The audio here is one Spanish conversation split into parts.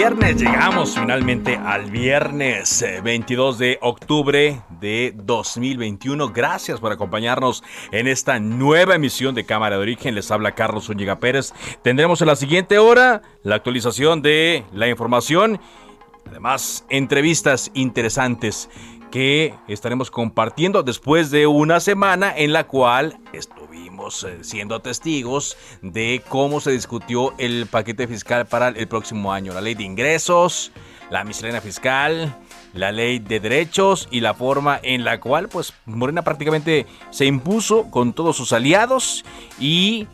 Viernes, llegamos finalmente al viernes 22 eh, de octubre de 2021. Gracias por acompañarnos en esta nueva emisión de Cámara de Origen. Les habla Carlos Zúñiga Pérez. Tendremos en la siguiente hora la actualización de la información. Además, entrevistas interesantes que estaremos compartiendo después de una semana en la cual eh, siendo testigos de cómo se discutió el paquete fiscal para el próximo año, la ley de ingresos, la miscelánea fiscal, la ley de derechos y la forma en la cual pues Morena prácticamente se impuso con todos sus aliados y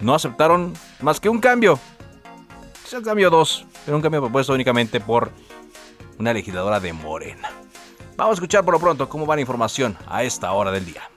no aceptaron más que un cambio. Es el cambio dos, pero un cambio propuesto únicamente por una legisladora de Morena. Vamos a escuchar por lo pronto cómo va la información a esta hora del día.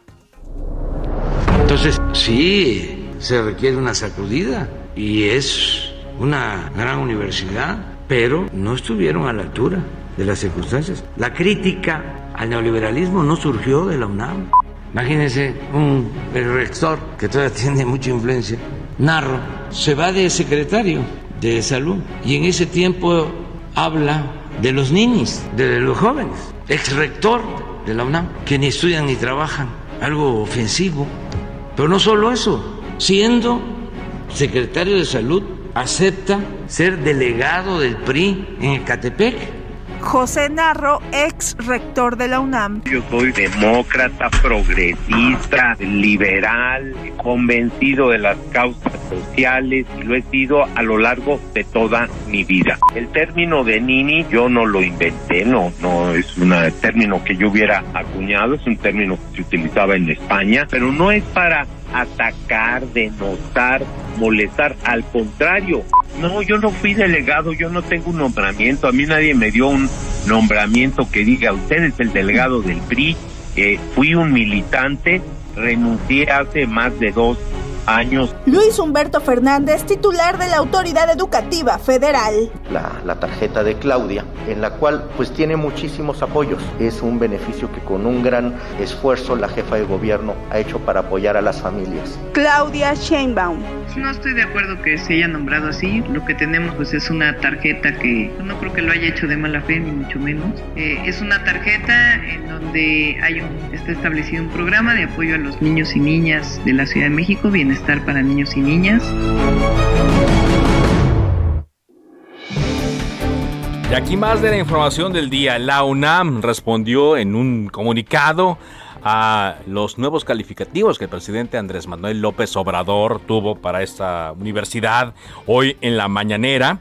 Entonces, sí, se requiere una sacudida y es una gran universidad, pero no estuvieron a la altura de las circunstancias. La crítica al neoliberalismo no surgió de la UNAM. Imagínense un el rector que todavía tiene mucha influencia, Narro, se va de secretario de salud y en ese tiempo habla de los niños, de los jóvenes ex rector de la UNAM, que ni estudian ni trabajan, algo ofensivo. Pero no solo eso, siendo secretario de salud, acepta ser delegado del PRI en Ecatepec José Narro, ex rector de la UNAM. Yo soy demócrata, progresista, liberal, convencido de las causas sociales y lo he sido a lo largo de toda mi vida. El término de Nini yo no lo inventé, no, no es un término que yo hubiera acuñado, es un término que se utilizaba en España, pero no es para atacar, denotar, molestar. Al contrario, no, yo no fui delegado, yo no tengo un nombramiento, a mí nadie me dio un nombramiento que diga usted es el delegado del PRI, eh, fui un militante, renuncié hace más de dos años. Luis Humberto Fernández, titular de la Autoridad Educativa Federal. La, la, tarjeta de Claudia, en la cual pues tiene muchísimos apoyos. Es un beneficio que con un gran esfuerzo la jefa de gobierno ha hecho para apoyar a las familias. Claudia Sheinbaum. No estoy de acuerdo que se haya nombrado así. Lo que tenemos pues es una tarjeta que no creo que lo haya hecho de mala fe, ni mucho menos. Eh, es una tarjeta en donde hay un, está establecido un programa de apoyo a los niños y niñas de la Ciudad de México, bienestar estar para niños y niñas. Y aquí más de la información del día. La UNAM respondió en un comunicado a los nuevos calificativos que el presidente Andrés Manuel López Obrador tuvo para esta universidad hoy en la mañanera.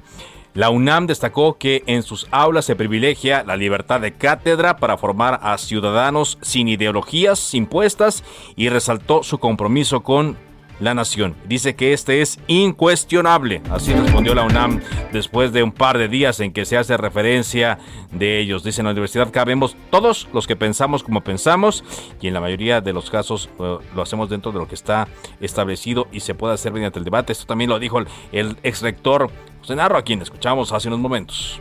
La UNAM destacó que en sus aulas se privilegia la libertad de cátedra para formar a ciudadanos sin ideologías impuestas y resaltó su compromiso con la Nación. Dice que este es incuestionable. Así respondió la UNAM después de un par de días en que se hace referencia de ellos. Dice en la universidad cabemos todos los que pensamos como pensamos y en la mayoría de los casos eh, lo hacemos dentro de lo que está establecido y se puede hacer mediante el debate. Esto también lo dijo el, ex rector José a quien escuchamos hace unos momentos.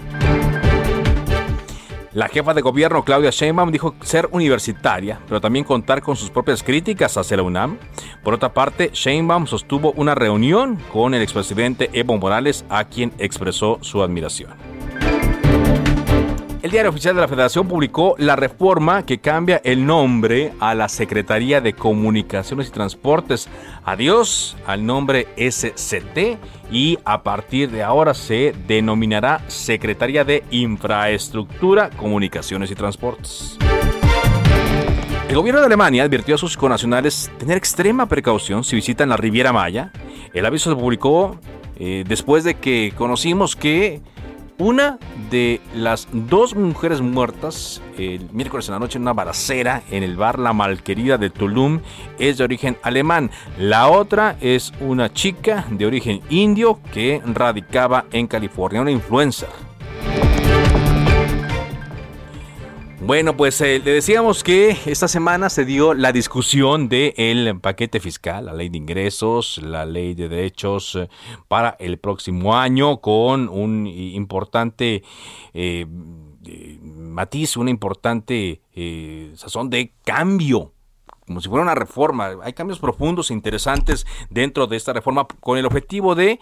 La jefa de gobierno Claudia Sheinbaum dijo ser universitaria, pero también contar con sus propias críticas hacia la UNAM. Por otra parte, Sheinbaum sostuvo una reunión con el expresidente Evo Morales, a quien expresó su admiración. El diario oficial de la Federación publicó la reforma que cambia el nombre a la Secretaría de Comunicaciones y Transportes. Adiós al nombre SCT y a partir de ahora se denominará Secretaría de Infraestructura, Comunicaciones y Transportes. El gobierno de Alemania advirtió a sus conacionales tener extrema precaución si visitan la Riviera Maya. El aviso se publicó eh, después de que conocimos que una de las dos mujeres muertas el miércoles en la noche en una balacera en el bar La Malquerida de Tulum es de origen alemán. La otra es una chica de origen indio que radicaba en California, una influencer. Bueno, pues eh, le decíamos que esta semana se dio la discusión del paquete fiscal, la ley de ingresos, la ley de derechos eh, para el próximo año, con un importante eh, matiz, una importante sazón de cambio como si fuera una reforma. Hay cambios profundos e interesantes dentro de esta reforma con el objetivo de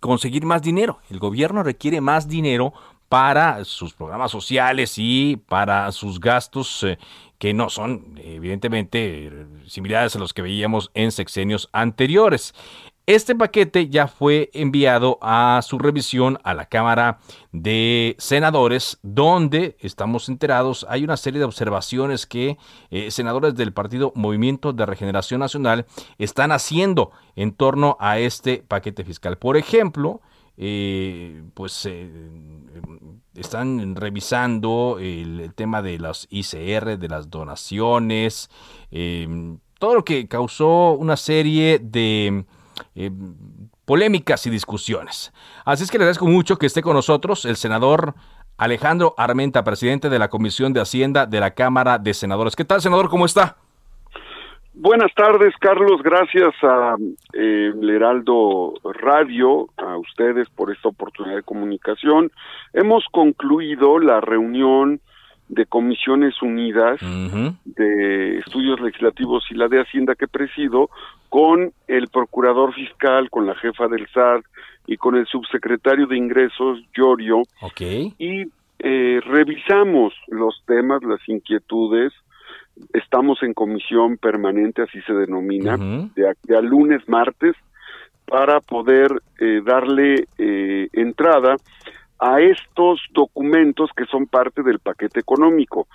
conseguir más dinero. El gobierno requiere más dinero para sus programas sociales y para sus gastos eh, que no son evidentemente similares a los que veíamos en sexenios anteriores. Este paquete ya fue enviado a su revisión a la Cámara de Senadores, donde estamos enterados, hay una serie de observaciones que eh, senadores del Partido Movimiento de Regeneración Nacional están haciendo en torno a este paquete fiscal. Por ejemplo, eh, pues eh, están revisando el, tema de las ICR, de las donaciones, em, todo lo que causó una serie de em, polémicas y discusiones. Así es que le agradezco mucho que esté con nosotros el senador Alejandro Armenta, presidente de la Comisión de Hacienda de la Cámara de Senadores. ¿Qué tal, senador? ¿Cómo está? Buenas tardes, Carlos. Gracias a eh, Heraldo Radio, a ustedes por esta oportunidad de comunicación. Hemos concluido la reunión de Comisiones Unidas de Estudios Legislativos y la de Hacienda que presido con el Procurador Fiscal, con la jefa del SAT y con el Subsecretario de Ingresos, Giorgio. Okay. Y eh, revisamos los temas, las inquietudes, Estamos en comisión permanente, así se denomina, de, a lunes, martes, para poder eh, darle eh, entrada a estos documentos que son parte del paquete económico.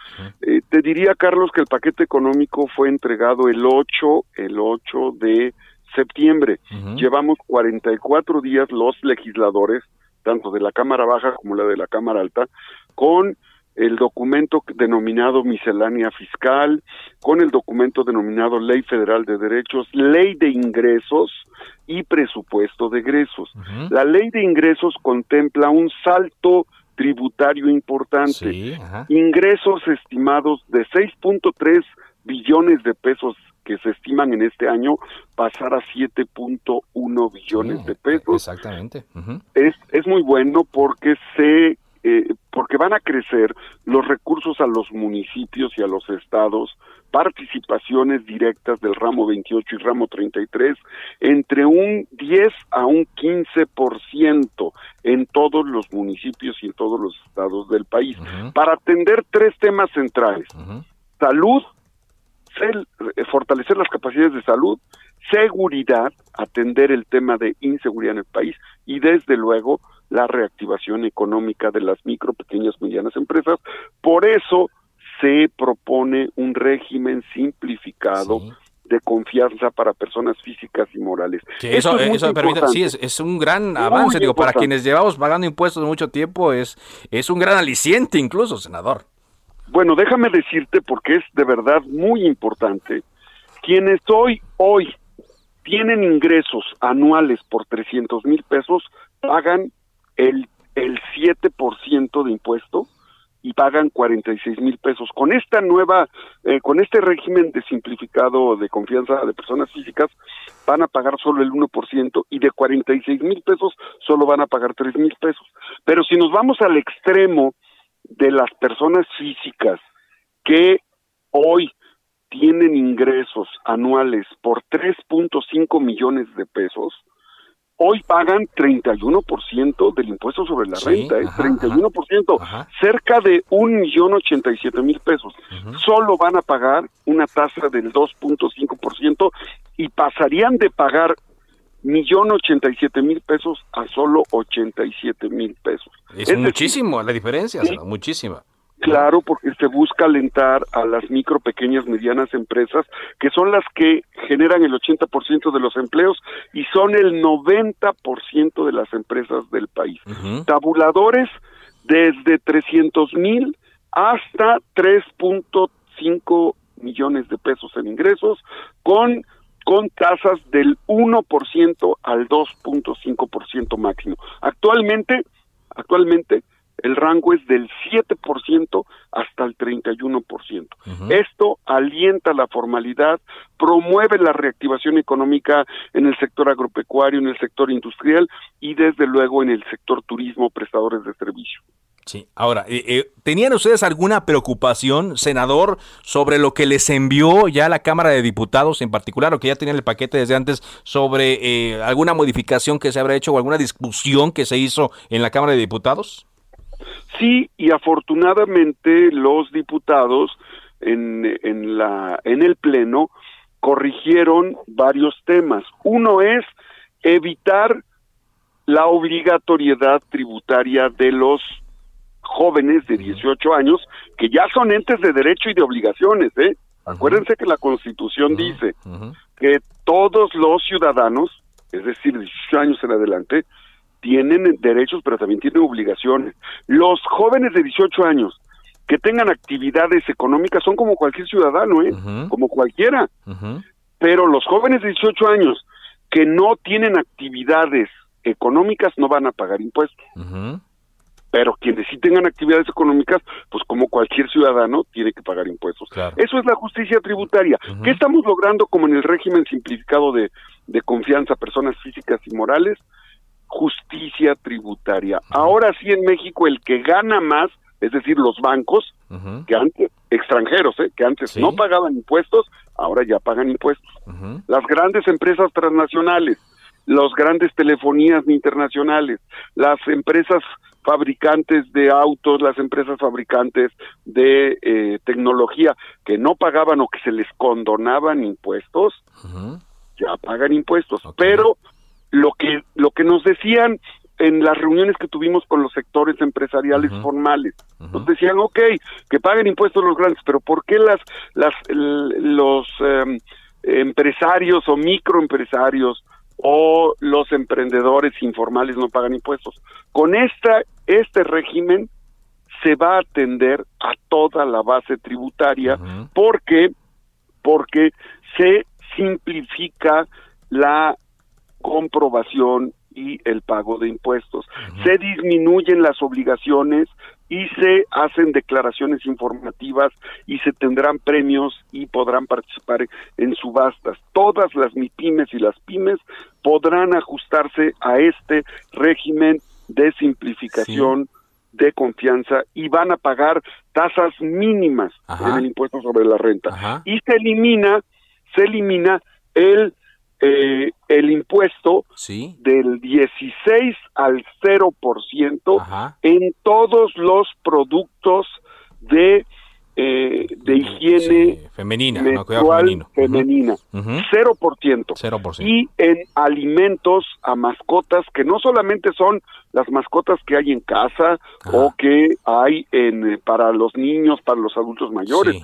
Eh, te diría, Carlos, que el paquete económico fue entregado el 8, el 8 de septiembre. Llevamos 44 días los legisladores, tanto de la Cámara Baja como la de la Cámara Alta, con el documento denominado miscelánea fiscal, con el documento denominado Ley Federal de Derechos, Ley de Ingresos y Presupuesto de Egresos. La Ley de Ingresos contempla un salto tributario importante, ingresos estimados de 6.3 billones de pesos que se estiman en este año pasar a 7.1 billones de pesos. Exactamente. es, es muy bueno porque se eh, porque van a crecer los recursos a los municipios y a los estados, participaciones directas del ramo 28 y ramo 33, entre un 10 a un 15% en todos los municipios y en todos los estados del país, para atender tres temas centrales. Salud, eh, fortalecer las capacidades de salud, seguridad, atender el tema de inseguridad en el país y desde luego la reactivación económica de las micro, pequeñas, medianas empresas. Por eso se propone un régimen simplificado de confianza para personas físicas y morales. eso, sí, es, un gran avance, digo, para quienes llevamos pagando impuestos mucho tiempo, es, es un gran aliciente incluso, senador. Bueno, déjame decirte, porque es de verdad muy importante, quienes hoy, hoy tienen ingresos anuales por 300 mil pesos, pagan el, el 7% de impuesto y pagan 46 mil pesos. Con esta nueva, eh, con este régimen de simplificado de confianza de personas físicas, van a pagar solo el 1% y de 46 mil pesos solo van a pagar 3 mil pesos. Pero si nos vamos al extremo de las personas físicas que hoy tienen ingresos anuales por 3.5 millones de pesos, hoy pagan 31% del impuesto sobre la renta, ¿eh? 31%, cerca de un millón ochenta y siete mil pesos. Solo van a pagar una tasa del 2.5% y pasarían de pagar millón ochenta y siete mil pesos a solo ochenta y siete mil pesos. Es, muchísimo la diferencia, muchísima. Claro, porque se busca alentar a las micro, pequeñas, medianas empresas, que son las que generan el 80% de los empleos y son el 90% de las empresas del país. Tabuladores desde 300 mil hasta 3.5 millones de pesos en ingresos, con con tasas del 1% al 2.5% máximo. Actualmente, actualmente el rango es del 7% hasta el 31%. Esto alienta la formalidad, promueve la reactivación económica en el sector agropecuario, en el sector industrial y desde luego en el sector turismo, prestadores de servicio. Sí, ahora, eh, eh, ¿tenían ustedes alguna preocupación, senador, sobre lo que les envió ya la Cámara de Diputados en particular, o que ya tenían el paquete desde antes, sobre eh, alguna modificación que se habrá hecho o alguna discusión que se hizo en la Cámara de Diputados? Sí, y afortunadamente los diputados en, en, la, en el Pleno corrigieron varios temas. Uno es evitar la obligatoriedad tributaria de los jóvenes de 18 años que ya son entes de derecho y de obligaciones, ¿eh? Acuérdense que la Constitución dice que todos los ciudadanos, es decir, 18 años en adelante, tienen derechos pero también tienen obligaciones. Los jóvenes de 18 años que tengan actividades económicas son como cualquier ciudadano, ¿eh? Como cualquiera. Pero los jóvenes de 18 años que no tienen actividades económicas no van a pagar impuestos pero quienes sí tengan actividades económicas, pues como cualquier ciudadano, tiene que pagar impuestos. Eso es la justicia tributaria. ¿Qué estamos logrando como en el régimen simplificado de, de confianza, personas físicas y morales? Justicia tributaria. Ahora sí en México el que gana más, es decir, los bancos, que antes, extranjeros, ¿eh? que antes no pagaban impuestos, ahora ya pagan impuestos. Las grandes empresas transnacionales, los grandes telefonías internacionales, las empresas fabricantes de autos, las empresas fabricantes de eh, tecnología que no pagaban o que se les condonaban impuestos, ya pagan impuestos. Pero lo que lo que nos decían en las reuniones que tuvimos con los sectores empresariales formales, nos decían, ok, que paguen impuestos los grandes, pero ¿por qué las las los em, empresarios o microempresarios o los emprendedores informales no pagan impuestos. Con esta, este régimen se va a atender a toda la base tributaria porque, porque se simplifica la comprobación y el pago de impuestos. Se disminuyen las obligaciones y se hacen declaraciones informativas y se tendrán premios y podrán participar en subastas. Todas las MIPIMES y las pymes podrán ajustarse a este régimen de simplificación. de confianza y van a pagar tasas mínimas en el impuesto sobre la renta y se elimina se elimina el eh, el impuesto del 16 al 0% en todos los productos de eh, de higiene femenina, menstrual femenina, 0%. Y en alimentos a mascotas que no solamente son las mascotas que hay en casa o que hay en para los niños, para los adultos mayores,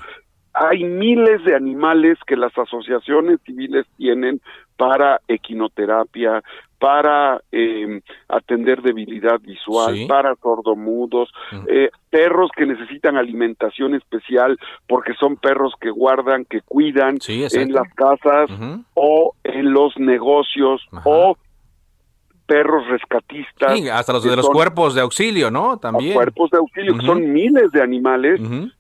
hay miles de animales que las asociaciones civiles tienen para equinoterapia, para eh, atender debilidad visual, para sordomudos, eh, perros que necesitan alimentación especial porque son perros que guardan, que cuidan en las casas o en los negocios o perros rescatistas. Sí, hasta los de los cuerpos de auxilio, ¿no? También. Cuerpos de auxilio, que son miles de animales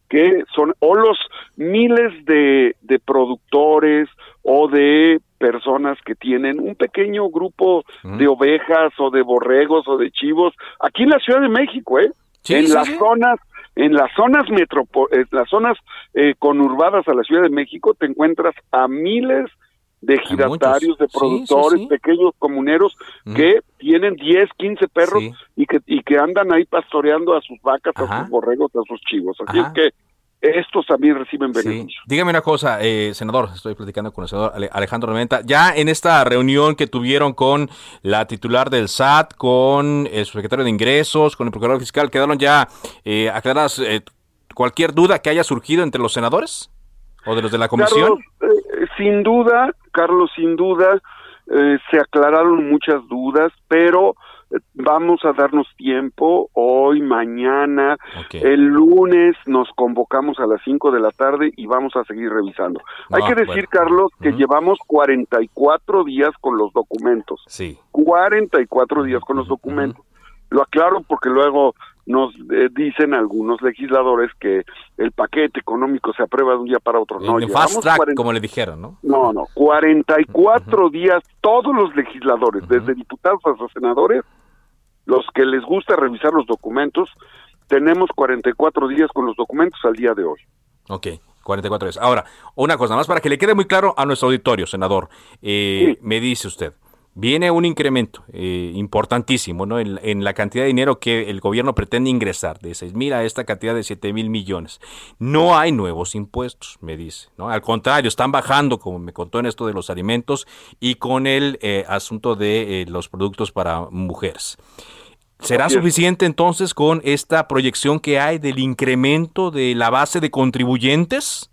que son, o los miles de, de productores o de personas que tienen un pequeño grupo de ovejas o de borregos o de chivos aquí en la Ciudad de México, ¿eh? en las zonas en las zonas metropo en las zonas eh, conurbadas a la Ciudad de México te encuentras a miles de giratarios, de productores, pequeños comuneros que tienen 10, 15 perros y que y que andan ahí pastoreando a sus vacas, a sus borregos, a sus chivos. Así es que estos también reciben beneficios. Dígame una cosa, eh, senador, estoy platicando con el senador Alejandro Rementa. Ya en esta reunión que tuvieron con la titular del SAT, con el secretario de Ingresos, con el procurador fiscal, quedaron ya eh, aclaradas eh, cualquier duda que haya surgido entre los senadores o de los de la comisión. Eh, sin duda, Carlos, sin duda, eh, se aclararon muchas dudas, pero vamos a darnos tiempo hoy, mañana, el lunes nos convocamos a las 5 de la tarde y vamos a seguir revisando. Hay que decir, Carlos, que llevamos 44 días con los documentos. Sí. 44 días con los documentos. Lo aclaro porque luego nos eh, dicen algunos legisladores que el paquete económico se aprueba de un día para otro. No, fast track, como le dijeron, ¿no? No, no, 44 días todos los legisladores, desde diputados hasta senadores, los que les gusta revisar los documentos, tenemos 44 días con los documentos al día de hoy. Ok, 44 días. Ahora, una cosa más para que le quede muy claro a nuestro auditorio, senador. Eh, me dice usted, viene un incremento eh, importantísimo ¿no? En, la cantidad de dinero que el gobierno pretende ingresar, de 6 mil a esta cantidad de 7 mil millones. No hay nuevos impuestos, me dice. ¿no? Al contrario, están bajando, como me contó en esto de los alimentos y con el eh, asunto de los productos para mujeres. ¿Será suficiente entonces con esta proyección que hay del incremento de la base de contribuyentes?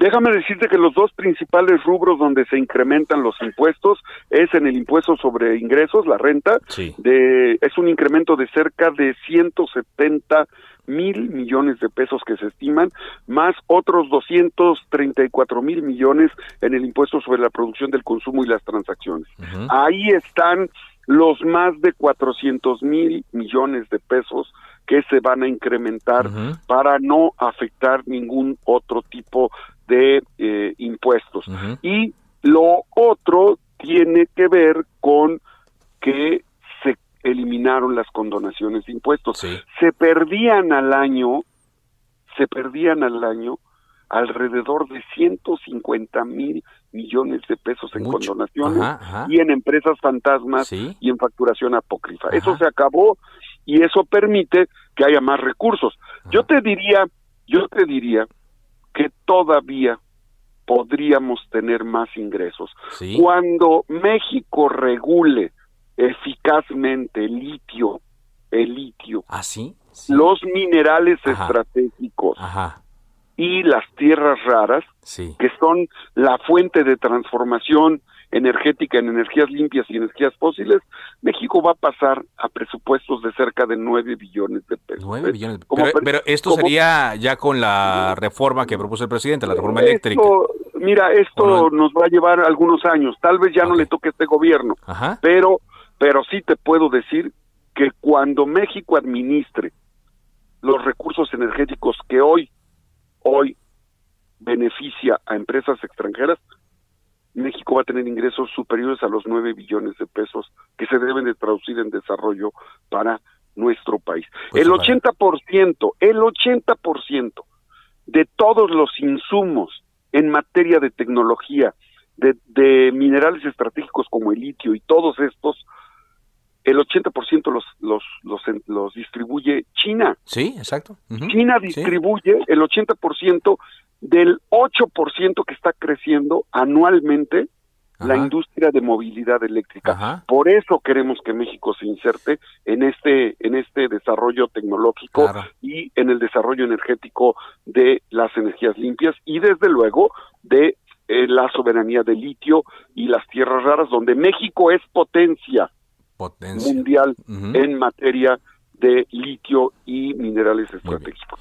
Déjame decirte que los dos principales rubros donde se incrementan los impuestos es en el impuesto sobre ingresos, la renta, de, es un incremento de cerca de 170 mil millones de pesos que se estiman, más otros 234 mil millones en el impuesto sobre la producción del consumo y las transacciones. Ahí están los más de 400 mil millones de pesos que se van a incrementar para no afectar ningún otro tipo de eh, impuestos. Y lo otro tiene que ver con que se eliminaron las condonaciones de impuestos. Se perdían al año, se perdían al año alrededor de 150 mil millones de pesos en condonaciones y en empresas fantasmas y en facturación apócrifa. Eso se acabó y eso permite que haya más recursos. Yo te diría, yo te diría todavía podríamos tener más ingresos. Cuando México regule eficazmente el litio, el litio, ¿Ah, los minerales estratégicos, y las tierras raras, que son la fuente de transformación energética en energías limpias y energías fósiles, México va a pasar a presupuestos de cerca de 9 billones de pesos. 9 billones. Pero, esto sería ya con la reforma que propuso el presidente, la reforma eléctrica. Mira, esto nos va a llevar algunos años. Tal vez ya no le toque a este gobierno, pero pero sí te puedo decir que cuando México administre los recursos energéticos que hoy hoy beneficia a empresas extranjeras, México va a tener ingresos superiores a los 9 billones de pesos que se deben de traducir en desarrollo para nuestro país. Pues el 80%, el 80% de todos los insumos en materia de tecnología, de, de minerales estratégicos como el litio y todos estos, el 80% los, los, los, los distribuye China. Sí, exacto. China distribuye el 80% del 8% que está creciendo anualmente la industria de movilidad eléctrica. Por eso queremos que México se inserte en este en este desarrollo tecnológico y en el desarrollo energético de las energías limpias y desde luego de eh, la soberanía del litio y las tierras raras donde México es potencia mundial en materia de litio y minerales estratégicos.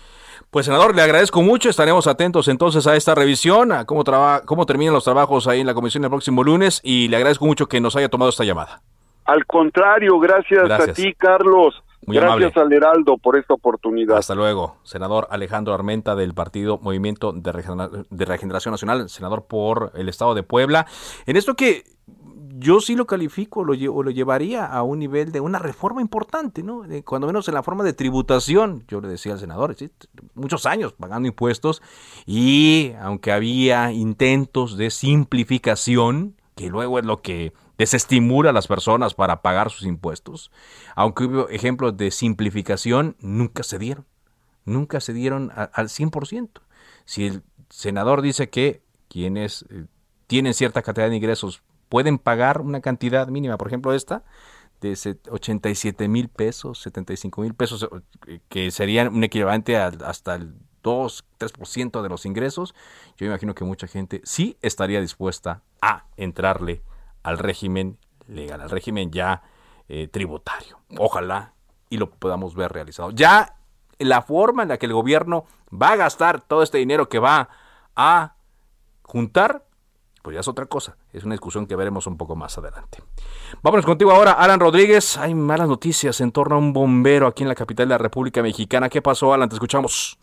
Pues senador, le agradezco mucho, estaremos atentos entonces a esta revisión, a cómo, cómo terminan los trabajos ahí en la comisión el próximo lunes y le agradezco mucho que nos haya tomado esta llamada. Al contrario, gracias, a ti, Carlos. Gracias al Heraldo por esta oportunidad. Hasta luego. Senador Alejandro Armenta del Partido Movimiento de, Regeneración Nacional, senador por el Estado de Puebla. En esto que yo sí lo califico lo, o lo llevaría a un nivel de una reforma importante, ¿no? cuando menos en la forma de tributación. Yo le decía al senador, muchos años pagando impuestos y aunque había intentos de simplificación, que luego es lo que desestimula a las personas para pagar sus impuestos, aunque hubo ejemplos de simplificación, nunca se dieron. Nunca se dieron al 100%. Si el senador dice que quienes eh, tienen cierta cantidad de ingresos pueden pagar una cantidad mínima, por ejemplo esta, de 87 mil pesos, 75 mil pesos, eh, que serían un equivalente hasta el 2, 3% de los ingresos, yo imagino que mucha gente sí estaría dispuesta a entrarle al régimen legal, al régimen ya eh, tributario. Ojalá y lo podamos ver realizado. Ya la forma en la que el gobierno va a gastar todo este dinero que va a juntar, pues ya es otra cosa. Es una discusión que veremos un poco más adelante. Vámonos contigo ahora, Alan Rodríguez. Hay malas noticias en torno a un bombero aquí en la capital de la República Mexicana. ¿Qué pasó, Alan? Te escuchamos.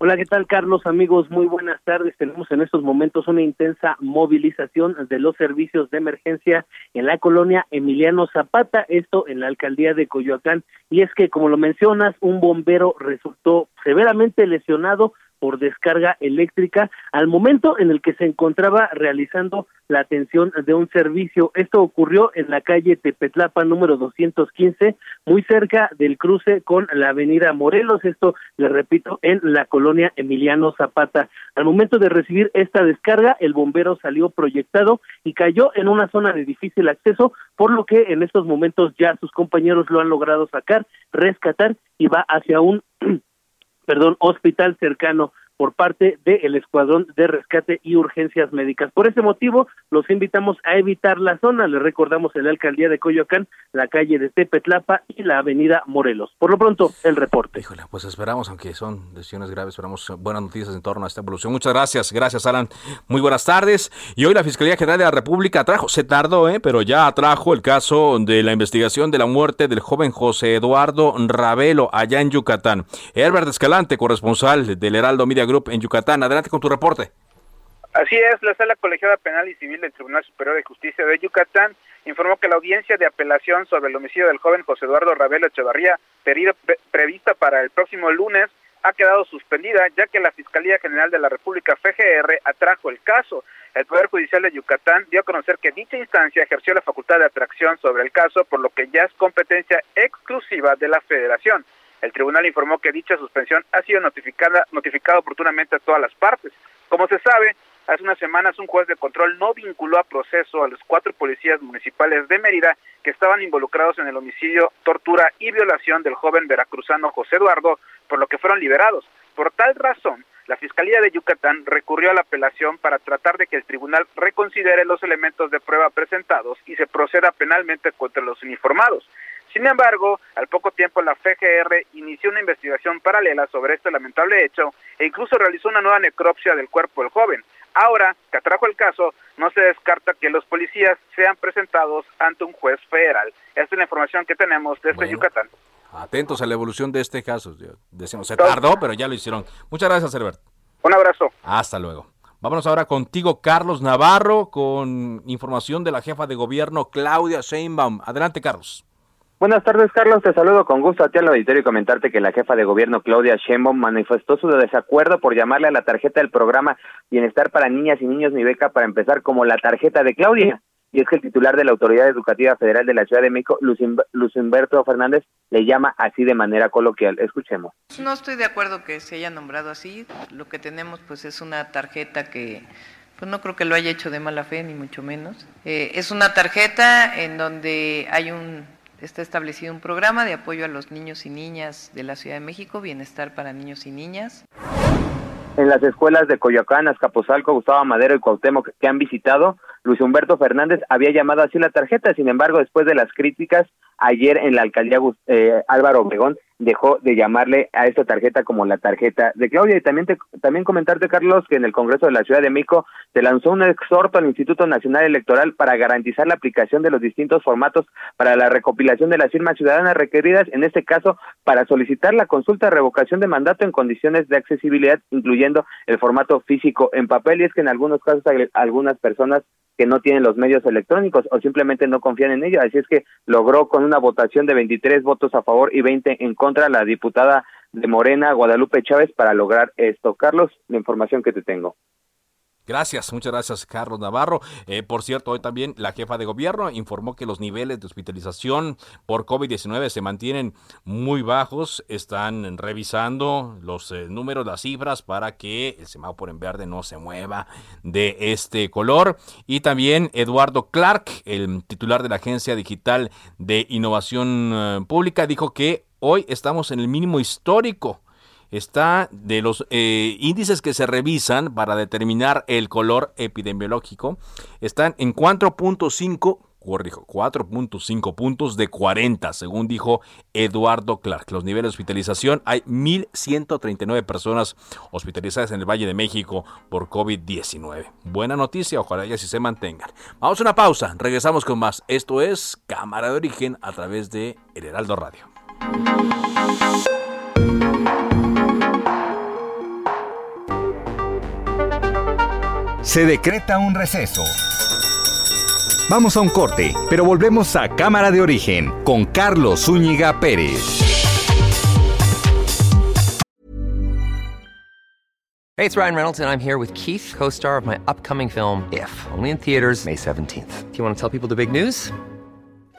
Hola, ¿qué tal, Carlos? Amigos, muy buenas tardes. Tenemos en estos momentos una intensa movilización de los servicios de emergencia en la colonia Emiliano Zapata, esto en la alcaldía de Coyoacán. Y es que, como lo mencionas, un bombero resultó severamente lesionado por descarga eléctrica al momento en el que se encontraba realizando la atención de un servicio. Esto ocurrió en la calle Tepetlapa número 215, muy cerca del cruce con la avenida Morelos. Esto, le repito, en la colonia Emiliano Zapata. Al momento de recibir esta descarga, el bombero salió proyectado y cayó en una zona de difícil acceso, por lo que en estos momentos ya sus compañeros lo han logrado sacar, rescatar y va hacia un perdón, hospital cercano por parte del Escuadrón de Rescate y Urgencias Médicas. Por ese motivo, los invitamos a evitar la zona. Les recordamos en la alcaldía de Coyoacán, la calle de Tepetlapa y la avenida Morelos. Por lo pronto, el reporte. Híjole, pues esperamos, aunque son decisiones graves, esperamos buenas noticias en torno a esta evolución. Muchas gracias, gracias Alan. Muy buenas tardes. Y hoy la Fiscalía General de la República trajo, se tardó, ¿eh? pero ya trajo el caso de la investigación de la muerte del joven José Eduardo Ravelo allá en Yucatán. Herbert Escalante, corresponsal del Heraldo Media Group en Yucatán. Adelante con tu reporte. Así es, la Sala Colegiada Penal y Civil del Tribunal Superior de Justicia de Yucatán informó que la audiencia de apelación sobre el homicidio del joven José Eduardo Ravelo Echevarría, prevista para el próximo lunes, ha quedado suspendida ya que la Fiscalía General de la República FGR atrajo el caso. El Poder Judicial de Yucatán dio a conocer que dicha instancia ejerció la facultad de atracción sobre el caso, por lo que ya es competencia exclusiva de la Federación. El tribunal informó que dicha suspensión ha sido notificada, notificada oportunamente a todas las partes. Como se sabe, hace unas semanas un juez de control no vinculó a proceso a los cuatro policías municipales de Mérida que estaban involucrados en el homicidio, tortura y violación del joven veracruzano José Eduardo, por lo que fueron liberados. Por tal razón, la Fiscalía de Yucatán recurrió a la apelación para tratar de que el tribunal reconsidere los elementos de prueba presentados y se proceda penalmente contra los uniformados. Sin embargo, al poco tiempo la FGR inició una investigación paralela sobre este lamentable hecho e incluso realizó una nueva necropsia del cuerpo del joven. Ahora que atrajo el caso, no se descarta que los policías sean presentados ante un juez federal. Esta es la información que tenemos desde Yucatán. Atentos a la evolución de este caso. Decimos, se tardó, pero ya lo hicieron. Muchas gracias, Herbert. Un abrazo. Hasta luego. Vámonos ahora contigo, Carlos Navarro, con información de la jefa de gobierno, Claudia Sheinbaum. Adelante, Carlos. Buenas tardes, Carlos. Te saludo con gusto a ti al auditorio y comentarte que la jefa de gobierno, Claudia Sheinbaum, manifestó su desacuerdo por llamarle a la tarjeta del programa Bienestar para Niñas y Niños Mi Beca para empezar como la tarjeta de Claudia. Y es que el titular de la Autoridad Educativa Federal de la Ciudad de México, Luis Humberto Fernández, le llama así de manera coloquial. Escuchemos. No estoy de acuerdo que se haya nombrado así. Lo que tenemos pues es una tarjeta que pues no creo que lo haya hecho de mala fe, ni mucho menos. Eh, es una tarjeta en donde hay un está establecido un programa de apoyo a los niños y niñas de la Ciudad de México, Bienestar para Niños y Niñas. En las escuelas de Coyoacán, Azcapotzalco, Gustavo Madero y Cuauhtémoc que han visitado, Luis Humberto Fernández había llamado así la tarjeta, sin embargo, después de las críticas ayer en la alcaldía eh, Álvaro Obregón, dejó de llamarle a esta tarjeta como la tarjeta de Claudia. Y también, también comentarte, Carlos, que en el Congreso de la Ciudad de México se lanzó un exhorto al Instituto Nacional Electoral para garantizar la aplicación de los distintos formatos para la recopilación de las firmas ciudadanas requeridas, en este caso, para solicitar la consulta de revocación de mandato en condiciones de accesibilidad, incluyendo el formato físico en papel. Y es que en algunos casos hay algunas personas que no tienen los medios electrónicos o simplemente no confían en ello. Así es que logró con una votación de 23 votos a favor y 20 en contra la diputada de Morena, Guadalupe Chávez, para lograr esto. Carlos, la información que te tengo. Gracias, muchas gracias Carlos Navarro. Eh, por cierto, hoy también la jefa de gobierno informó que los niveles de hospitalización por COVID-19 se mantienen muy bajos. Están revisando los eh, números, las cifras para que el semáforo en verde no se mueva de este color. Y también Eduardo Clark, el titular de la Agencia Digital de Innovación eh, Pública, dijo que hoy estamos en el mínimo histórico está de los eh, índices que se revisan para determinar el color epidemiológico, están en 4.5 corrijo, 4.5 puntos de 40, según dijo Eduardo Clark. Los niveles de hospitalización, hay 1.139 personas hospitalizadas en el Valle de México por COVID-19. Buena noticia, ojalá ya si se mantengan. Vamos a una pausa, regresamos con más. Esto es Cámara de Origen a través de El Heraldo Radio. Se decreta un receso. Vamos a un corte, pero volvemos a Cámara de Origen con Carlos Zúñiga Pérez. Hey, it's Ryan Reynolds and I'm here with Keith, co-star of my upcoming film If, only in theaters May 17th. Do you want to tell people the big news?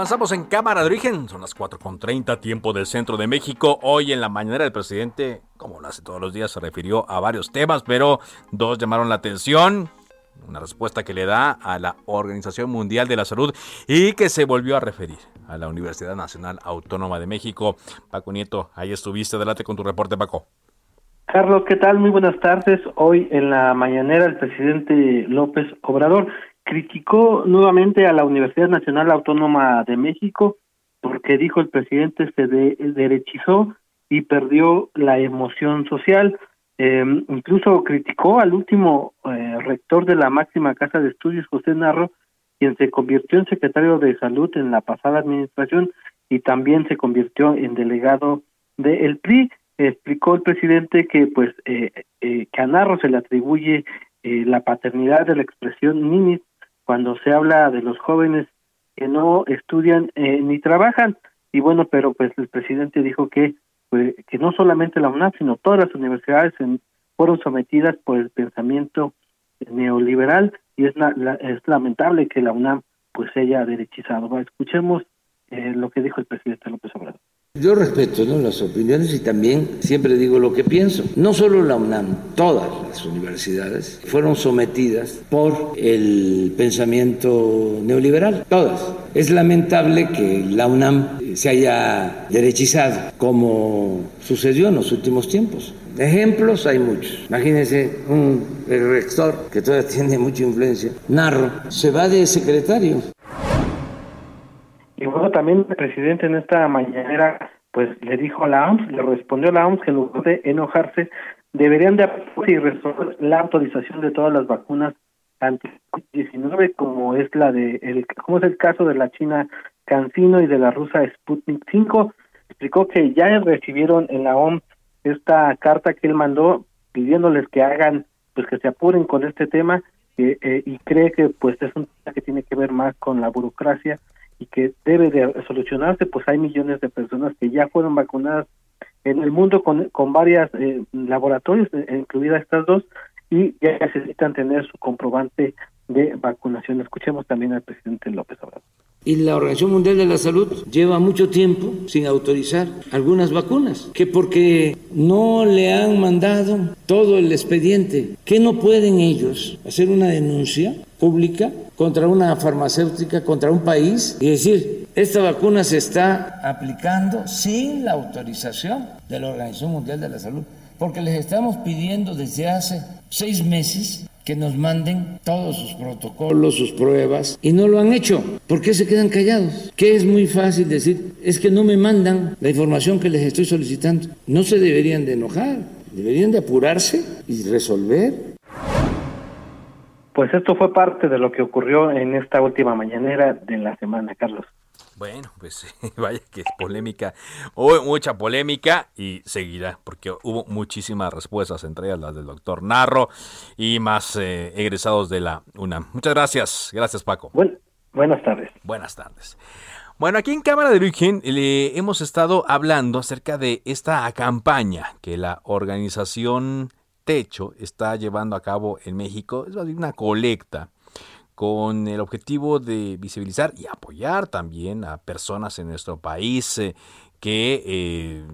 Avanzamos en Cámara de Origen, son las 4.30 tiempo del centro de México. Hoy en la mañana el presidente, como lo hace todos los días, se refirió a varios temas, pero dos llamaron la atención. Una respuesta que le da a la Organización Mundial de la Salud y que se volvió a referir a la Universidad Nacional Autónoma de México. Paco Nieto, ahí estuviste, adelante con tu reporte, Paco. Carlos, ¿qué tal? Muy buenas tardes. Hoy en la mañanera el presidente López Obrador criticó nuevamente a la Universidad Nacional Autónoma de México porque dijo el presidente se derechizó y perdió la emoción social. Eh, incluso criticó al último eh, rector de la máxima casa de estudios, José Narro, quien se convirtió en secretario de salud en la pasada administración y también se convirtió en delegado del PRI. Explicó el presidente que pues eh, eh, que a Narro se le atribuye la paternidad de la expresión ninis cuando se habla de los jóvenes que no estudian eh, ni trabajan. Y bueno pero pues el presidente dijo que pues, que no solamente la UNAM sino todas las universidades fueron sometidas por el pensamiento neoliberal. Y es es lamentable que la UNAM pues haya derechizado. Escuchemos eh, lo que dijo el presidente López Obrador yo respeto ¿no? las opiniones y también siempre digo lo que pienso. No solo la UNAM, todas las universidades fueron sometidas por el pensamiento neoliberal, todas. Es lamentable que la UNAM se haya derechizado, como sucedió en los últimos tiempos. Ejemplos hay muchos. Imagínense un rector que todavía tiene mucha influencia, Narro, se va de secretario y bueno, también el presidente en esta mañana pues le dijo a la OMS, le respondió a la OMS que en lugar de enojarse, deberían de y resolver la autorización de todas las vacunas anti-19 como es la de el como es el caso de la China CanSino y de la rusa Sputnik 5 explicó que ya recibieron en la OMS esta carta que él mandó pidiéndoles que hagan pues que se apuren con este tema eh, y cree que pues es un tema que tiene que ver más con la burocracia y que debe de solucionarse, pues hay millones de personas que ya fueron vacunadas en el mundo con, con varias eh, laboratorios, eh, incluidas estas dos, y ya necesitan tener su comprobante de vacunación. Escuchemos también al presidente López Obrador. Y la Organización Mundial de la Salud lleva mucho tiempo sin autorizar algunas vacunas, que porque no le han mandado todo el expediente, que no pueden ellos hacer una denuncia pública contra una farmacéutica, contra un país y decir, esta vacuna se está aplicando sin la autorización de la Organización Mundial de la Salud, porque les estamos pidiendo desde hace seis meses que nos manden todos sus protocolos, sus pruebas, y no lo han hecho. ¿Por qué se quedan callados? Que es muy fácil decir, es que no me mandan la información que les estoy solicitando. No se deberían de enojar, deberían de apurarse y resolver. Pues esto fue parte de lo que ocurrió en esta última mañanera de la semana, Carlos. Bueno, pues vaya que es polémica, hubo mucha polémica y seguirá, porque hubo muchísimas respuestas, entre ellas las del doctor Narro y más eh, egresados de la UNAM. Muchas gracias, gracias Paco. buenas tardes. Buenas tardes. Bueno, aquí en Cámara de Origen le hemos estado hablando acerca de esta campaña que la organización Techo está llevando a cabo en México. Es una colecta con el objetivo de visibilizar y apoyar también a personas en nuestro país eh, que eh,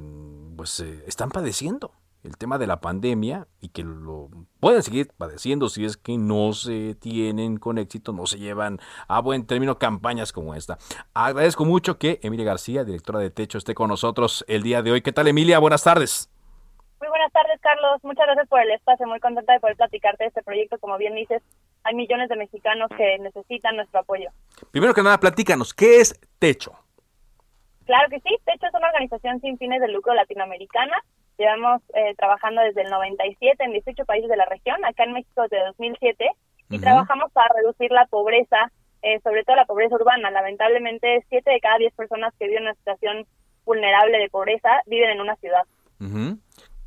pues eh, están padeciendo el tema de la pandemia y que lo pueden seguir padeciendo si es que no se tienen con éxito, no se llevan a buen término campañas como esta. Agradezco mucho que Emilia García, directora de Techo, esté con nosotros el día de hoy. ¿Qué tal Emilia? Buenas tardes. Muy buenas tardes, Carlos. Muchas gracias por el espacio. Muy contenta de poder platicarte de este proyecto. Como bien dices, hay millones de mexicanos que necesitan nuestro apoyo. Primero que nada, platícanos, ¿qué es Techo? Claro que sí. Techo es una organización sin fines de lucro latinoamericana. Llevamos eh, trabajando desde el 97 en 18 países de la región, acá en México desde 2007, y trabajamos para reducir la pobreza, eh, sobre todo la pobreza urbana. Lamentablemente, 7 de cada 10 personas que viven en una situación vulnerable de pobreza viven en una ciudad.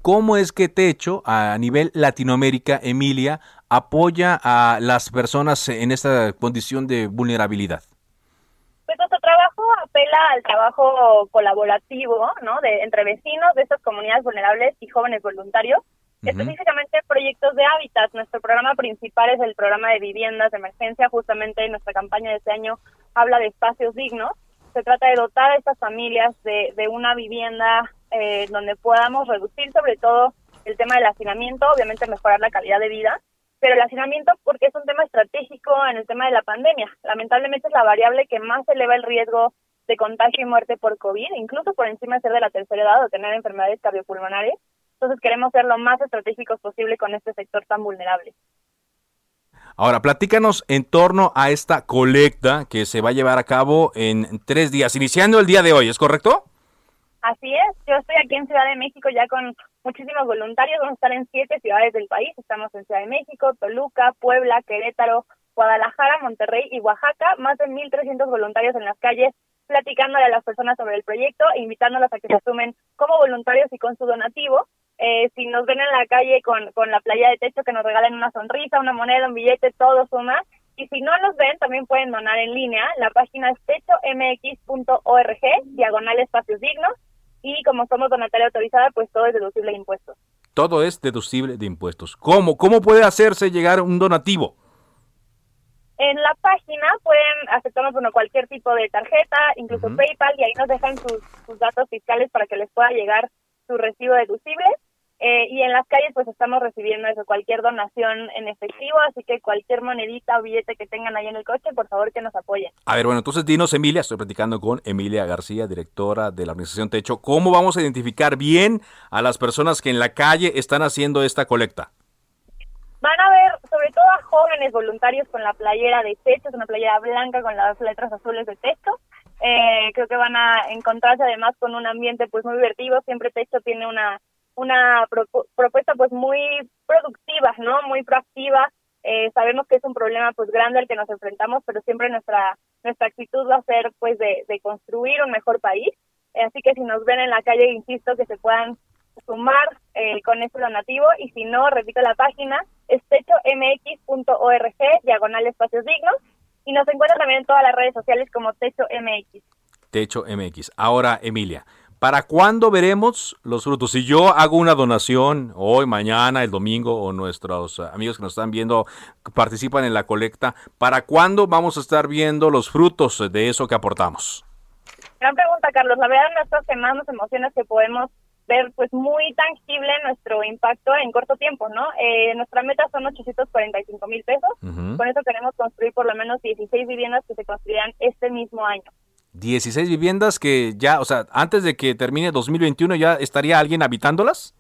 ¿Cómo es que Techo, a nivel Latinoamérica, Emilia, apoya a las personas en esta condición de vulnerabilidad? Pues nuestro trabajo apela al trabajo colaborativo, ¿no? De, entre vecinos de estas comunidades vulnerables y jóvenes voluntarios, específicamente proyectos de hábitat. Nuestro programa principal es el programa de viviendas de emergencia, justamente nuestra campaña de este año habla de espacios dignos. Se trata de dotar a estas familias de, de una vivienda eh, donde podamos reducir sobre todo el tema del hacinamiento, obviamente mejorar la calidad de vida, pero el hacinamiento porque es un tema estratégico en el tema de la pandemia. Lamentablemente es la variable que más eleva el riesgo de contagio y muerte por COVID, incluso por encima de ser de la tercera edad o tener enfermedades cardiopulmonares. Entonces queremos ser lo más estratégicos posible con este sector tan vulnerable. Ahora, platícanos en torno a esta colecta que se va a llevar a cabo en tres días, iniciando el día de hoy, ¿es correcto? Así es, yo estoy aquí en Ciudad de México ya con muchísimos voluntarios, vamos a estar en siete ciudades del país, estamos en Ciudad de México, Toluca, Puebla, Querétaro, Guadalajara, Monterrey y Oaxaca, más de 1.300 voluntarios en las calles platicándole a las personas sobre el proyecto e invitándolas a que se sumen como voluntarios y con su donativo. Eh, si nos ven en la calle con, con la playa de techo, que nos regalen una sonrisa, una moneda, un billete, todo suma. Y si no nos ven, también pueden donar en línea. La página es techomx.org, diagonal espacios dignos y como somos donataria autorizada, pues todo es deducible de impuestos. Todo es deducible de impuestos. ¿Cómo? ¿Cómo puede hacerse llegar un donativo? En la página pueden aceptarnos bueno, cualquier tipo de tarjeta, incluso PayPal, y ahí nos dejan sus, sus datos fiscales para que les pueda llegar su recibo deducible. Eh, y en las calles pues estamos recibiendo eso, cualquier donación en efectivo, así que cualquier monedita o billete que tengan ahí en el coche, por favor que nos apoyen. A ver, bueno, entonces dinos Emilia, estoy platicando con Emilia García, directora de la organización Techo, ¿cómo vamos a identificar bien a las personas que en la calle están haciendo esta colecta? Van a ver sobre todo a jóvenes voluntarios con la playera de Techo, es una playera blanca con las letras azules de Techo. Eh, creo que van a encontrarse además con un ambiente pues muy divertido, siempre Techo tiene una una propuesta pues muy productiva, ¿no? Muy proactiva. Eh, sabemos que es un problema pues grande al que nos enfrentamos, pero siempre nuestra nuestra actitud va a ser pues de, construir un mejor país. Eh, así que si nos ven en la calle, insisto que se puedan sumar eh, con este donativo y si no, repito la página, es techomx.org, diagonal espacios dignos, y nos encuentran también en todas las redes sociales como Techo MX. Techo MX. Ahora, Emilia, ¿Para cuándo veremos los frutos? Si yo hago una donación hoy, mañana, el domingo, o nuestros amigos que nos están viendo participan en la colecta, ¿para cuándo vamos a estar viendo los frutos de eso que aportamos? Gran pregunta, Carlos. La verdad, nuestras semanas emociones que podemos ver pues muy tangible nuestro impacto en corto tiempo, ¿no? Eh, nuestra meta son 845 mil pesos. Con eso queremos construir por lo menos 16 viviendas que se construirán este mismo año. 16 viviendas que ya, o sea, antes de que termine 2021 ya estaría alguien habitándolas.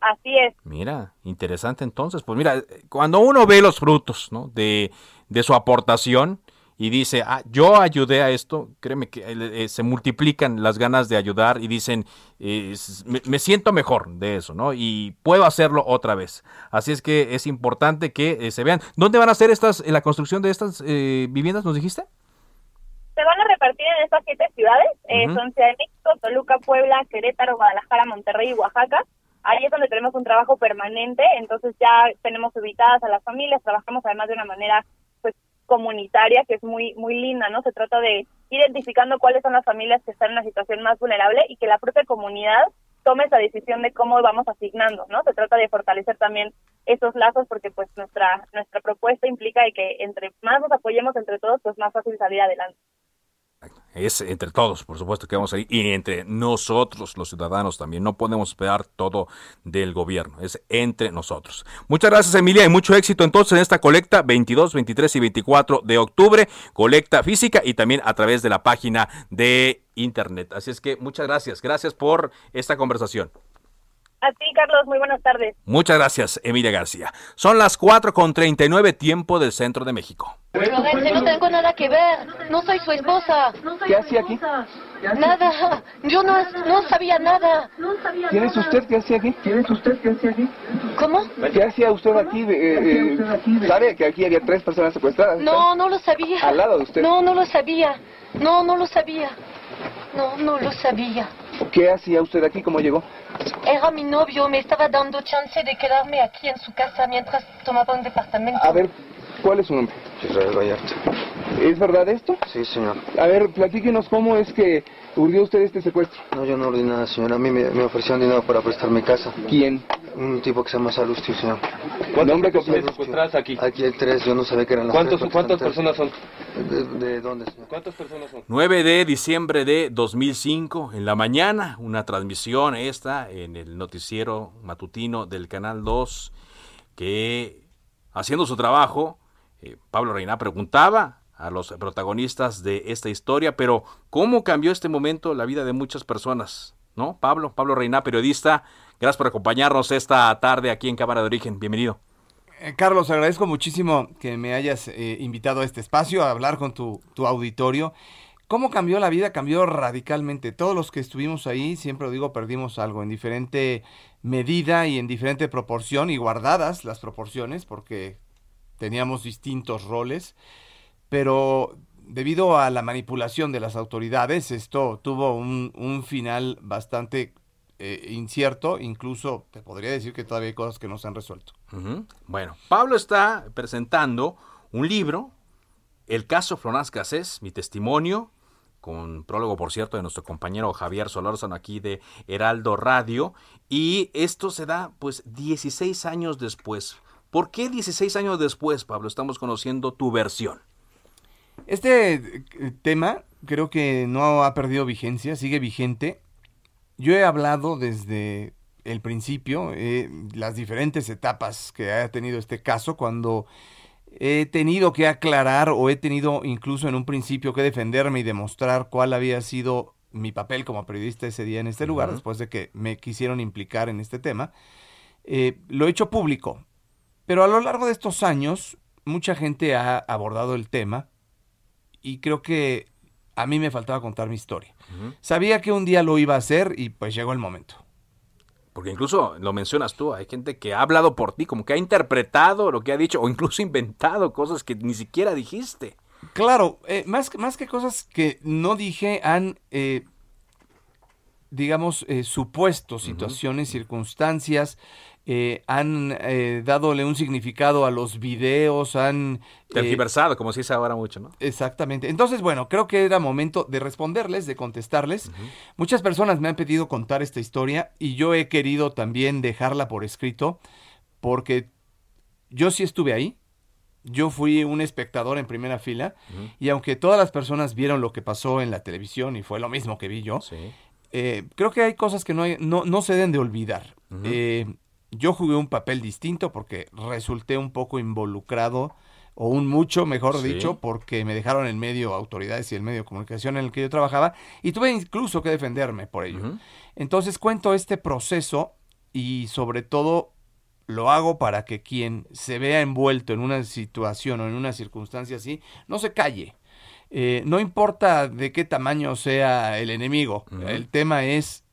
Así es. Mira, interesante entonces. Pues mira, cuando uno ve los frutos ¿no? de, de su aportación y dice, ah, yo ayudé a esto, créeme que eh, eh, se multiplican las ganas de ayudar y dicen, eh, me, siento mejor de eso, ¿no? Y puedo hacerlo otra vez. Así es que es importante que se vean. ¿Dónde van a ser estas, la construcción de estas viviendas, nos dijiste? Se van a repartir en estas siete ciudades. Eh, son Ciudad de México, Toluca, Puebla, Querétaro, Guadalajara, Monterrey y Oaxaca. Ahí es donde tenemos un trabajo permanente, entonces ya tenemos ubicadas a las familias, trabajamos además de una manera pues comunitaria que es muy muy linda, ¿no? Se trata de identificando cuáles son las familias que están en una situación más vulnerable y que la propia comunidad tome esa decisión de cómo vamos asignando, ¿no? Se trata de fortalecer también esos lazos porque pues nuestra nuestra propuesta implica de que entre más nos apoyemos entre todos, pues más fácil salir adelante. Es entre todos, por supuesto que vamos a ir, y entre nosotros, los ciudadanos también. No podemos esperar todo del gobierno, es entre nosotros. Muchas gracias, Emilia, y mucho éxito entonces en esta colecta 22, 23 y 24 de octubre, colecta física y también a través de la página de internet. Así es que muchas gracias, gracias por esta conversación. A ti, Carlos, muy buenas tardes. Muchas gracias, Emilia García. Son las 4 con 39 tiempo del centro de México. Florencia, no tengo nada que ver. No soy su esposa. ¿Qué hacía aquí? Nada. Yo no, no sabía nada. ¿Quién es usted? ¿Qué hacía aquí? ¿Quién es usted? ¿Qué hacía aquí? ¿Cómo? ¿Qué hacía usted aquí? Eh, eh, ¿Sabe que aquí había tres personas secuestradas? No, no lo sabía. ¿Al lado de usted? No, no lo sabía. No, no lo sabía. No, no lo sabía. ¿Qué hacía usted aquí? ¿Cómo llegó? Era mi novio, me estaba dando chance de quedarme aquí en su casa mientras tomaba un departamento. A ver, ¿cuál es su nombre? Israel Vallarta. ¿Es verdad esto? Sí, señor. A ver, platíquenos cómo es que urdió usted este secuestro. No, yo no urdí nada, señor. A mí me, me ofrecieron dinero para prestar mi casa. ¿Quién? Un tipo que se llama Salustio, señor. ¿Cuántos hombre que secuestradas aquí? Aquí hay tres, yo no sabía que eran las ¿Cuántos, tres. ¿Cuántas personas son? ¿De, de dónde, señor? ¿Cuántas personas son? 9 de diciembre de 2005, en la mañana, una transmisión esta en el noticiero matutino del Canal 2, que haciendo su trabajo, eh, Pablo Reina preguntaba a los protagonistas de esta historia, pero ¿cómo cambió este momento la vida de muchas personas? ¿No? Pablo, Pablo Reina, periodista, gracias por acompañarnos esta tarde aquí en Cámara de Origen. Bienvenido. Eh, Carlos, agradezco muchísimo que me hayas eh, invitado a este espacio a hablar con tu, tu, auditorio. ¿Cómo cambió la vida? Cambió radicalmente. Todos los que estuvimos ahí, siempre lo digo, perdimos algo en diferente medida y en diferente proporción y guardadas las proporciones porque teníamos distintos roles, pero debido a la manipulación de las autoridades, esto tuvo un, un final bastante eh, incierto, incluso te podría decir que todavía hay cosas que no se han resuelto. Bueno, Pablo está presentando un libro, El caso Florence Cassés, mi testimonio, con prólogo, por cierto, de nuestro compañero Javier Solórzano aquí de Heraldo Radio, y esto se da pues 16 años después. ¿Por qué 16 años después, Pablo, estamos conociendo tu versión? Este tema creo que no ha perdido vigencia, sigue vigente. Yo he hablado desde el principio, eh, las diferentes etapas que ha tenido este caso, cuando he tenido que aclarar o he tenido incluso en un principio que defenderme y demostrar cuál había sido mi papel como periodista ese día en este uh -huh. lugar, después de que me quisieron implicar en este tema. Eh, lo he hecho público, pero a lo largo de estos años mucha gente ha abordado el tema y creo que a mí me faltaba contar mi historia. Uh -huh. Sabía que un día lo iba a hacer y pues llegó el momento. Porque incluso lo mencionas tú, hay gente que ha hablado por ti, como que ha interpretado lo que ha dicho o incluso inventado cosas que ni siquiera dijiste. Claro, eh, más, más que cosas que no dije, han, eh, digamos, eh, supuesto situaciones, uh -huh. circunstancias eh, han eh, dadole un significado a los videos, han... eh, Tergiversado, como se dice ahora mucho, ¿no? Exactamente. Entonces, bueno, creo que era momento de responderles, de contestarles. Muchas personas me han pedido contar esta historia y yo he querido también dejarla por escrito porque yo sí estuve ahí. Yo fui un espectador en primera fila y aunque todas las personas vieron lo que pasó en la televisión y fue lo mismo que vi yo, eh, creo que hay cosas que no, hay- no, no se deben de olvidar. Eh, yo jugué un papel distinto porque resulté un poco involucrado, o un mucho, mejor Sí. dicho, porque me dejaron en medio autoridades y el medio de comunicación en el que yo trabajaba, y tuve incluso que defenderme por ello. Entonces cuento este proceso y sobre todo lo hago para que quien se vea envuelto en una situación o en una circunstancia así, no se calle. Eh, no importa de qué tamaño sea el enemigo, el tema es,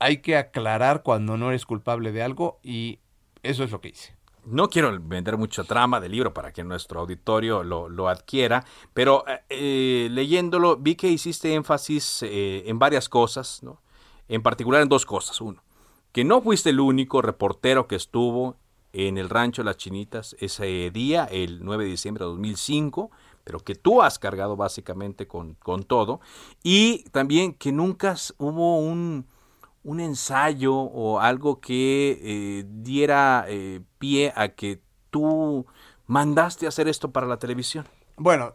hay que aclarar cuando no eres culpable de algo y eso es lo que hice. No quiero vender mucha trama del libro para que nuestro auditorio lo, adquiera, pero eh, leyéndolo vi que hiciste énfasis eh, en varias cosas, ¿no? En particular en dos cosas. Uno, que no fuiste el único reportero que estuvo en el rancho Las Chinitas ese día, el 9 de diciembre de 2005, pero que tú has cargado básicamente con, con todo, y también que nunca hubo un, un ensayo o algo que eh, diera eh, pie a que tú mandaste hacer esto para la televisión. Bueno,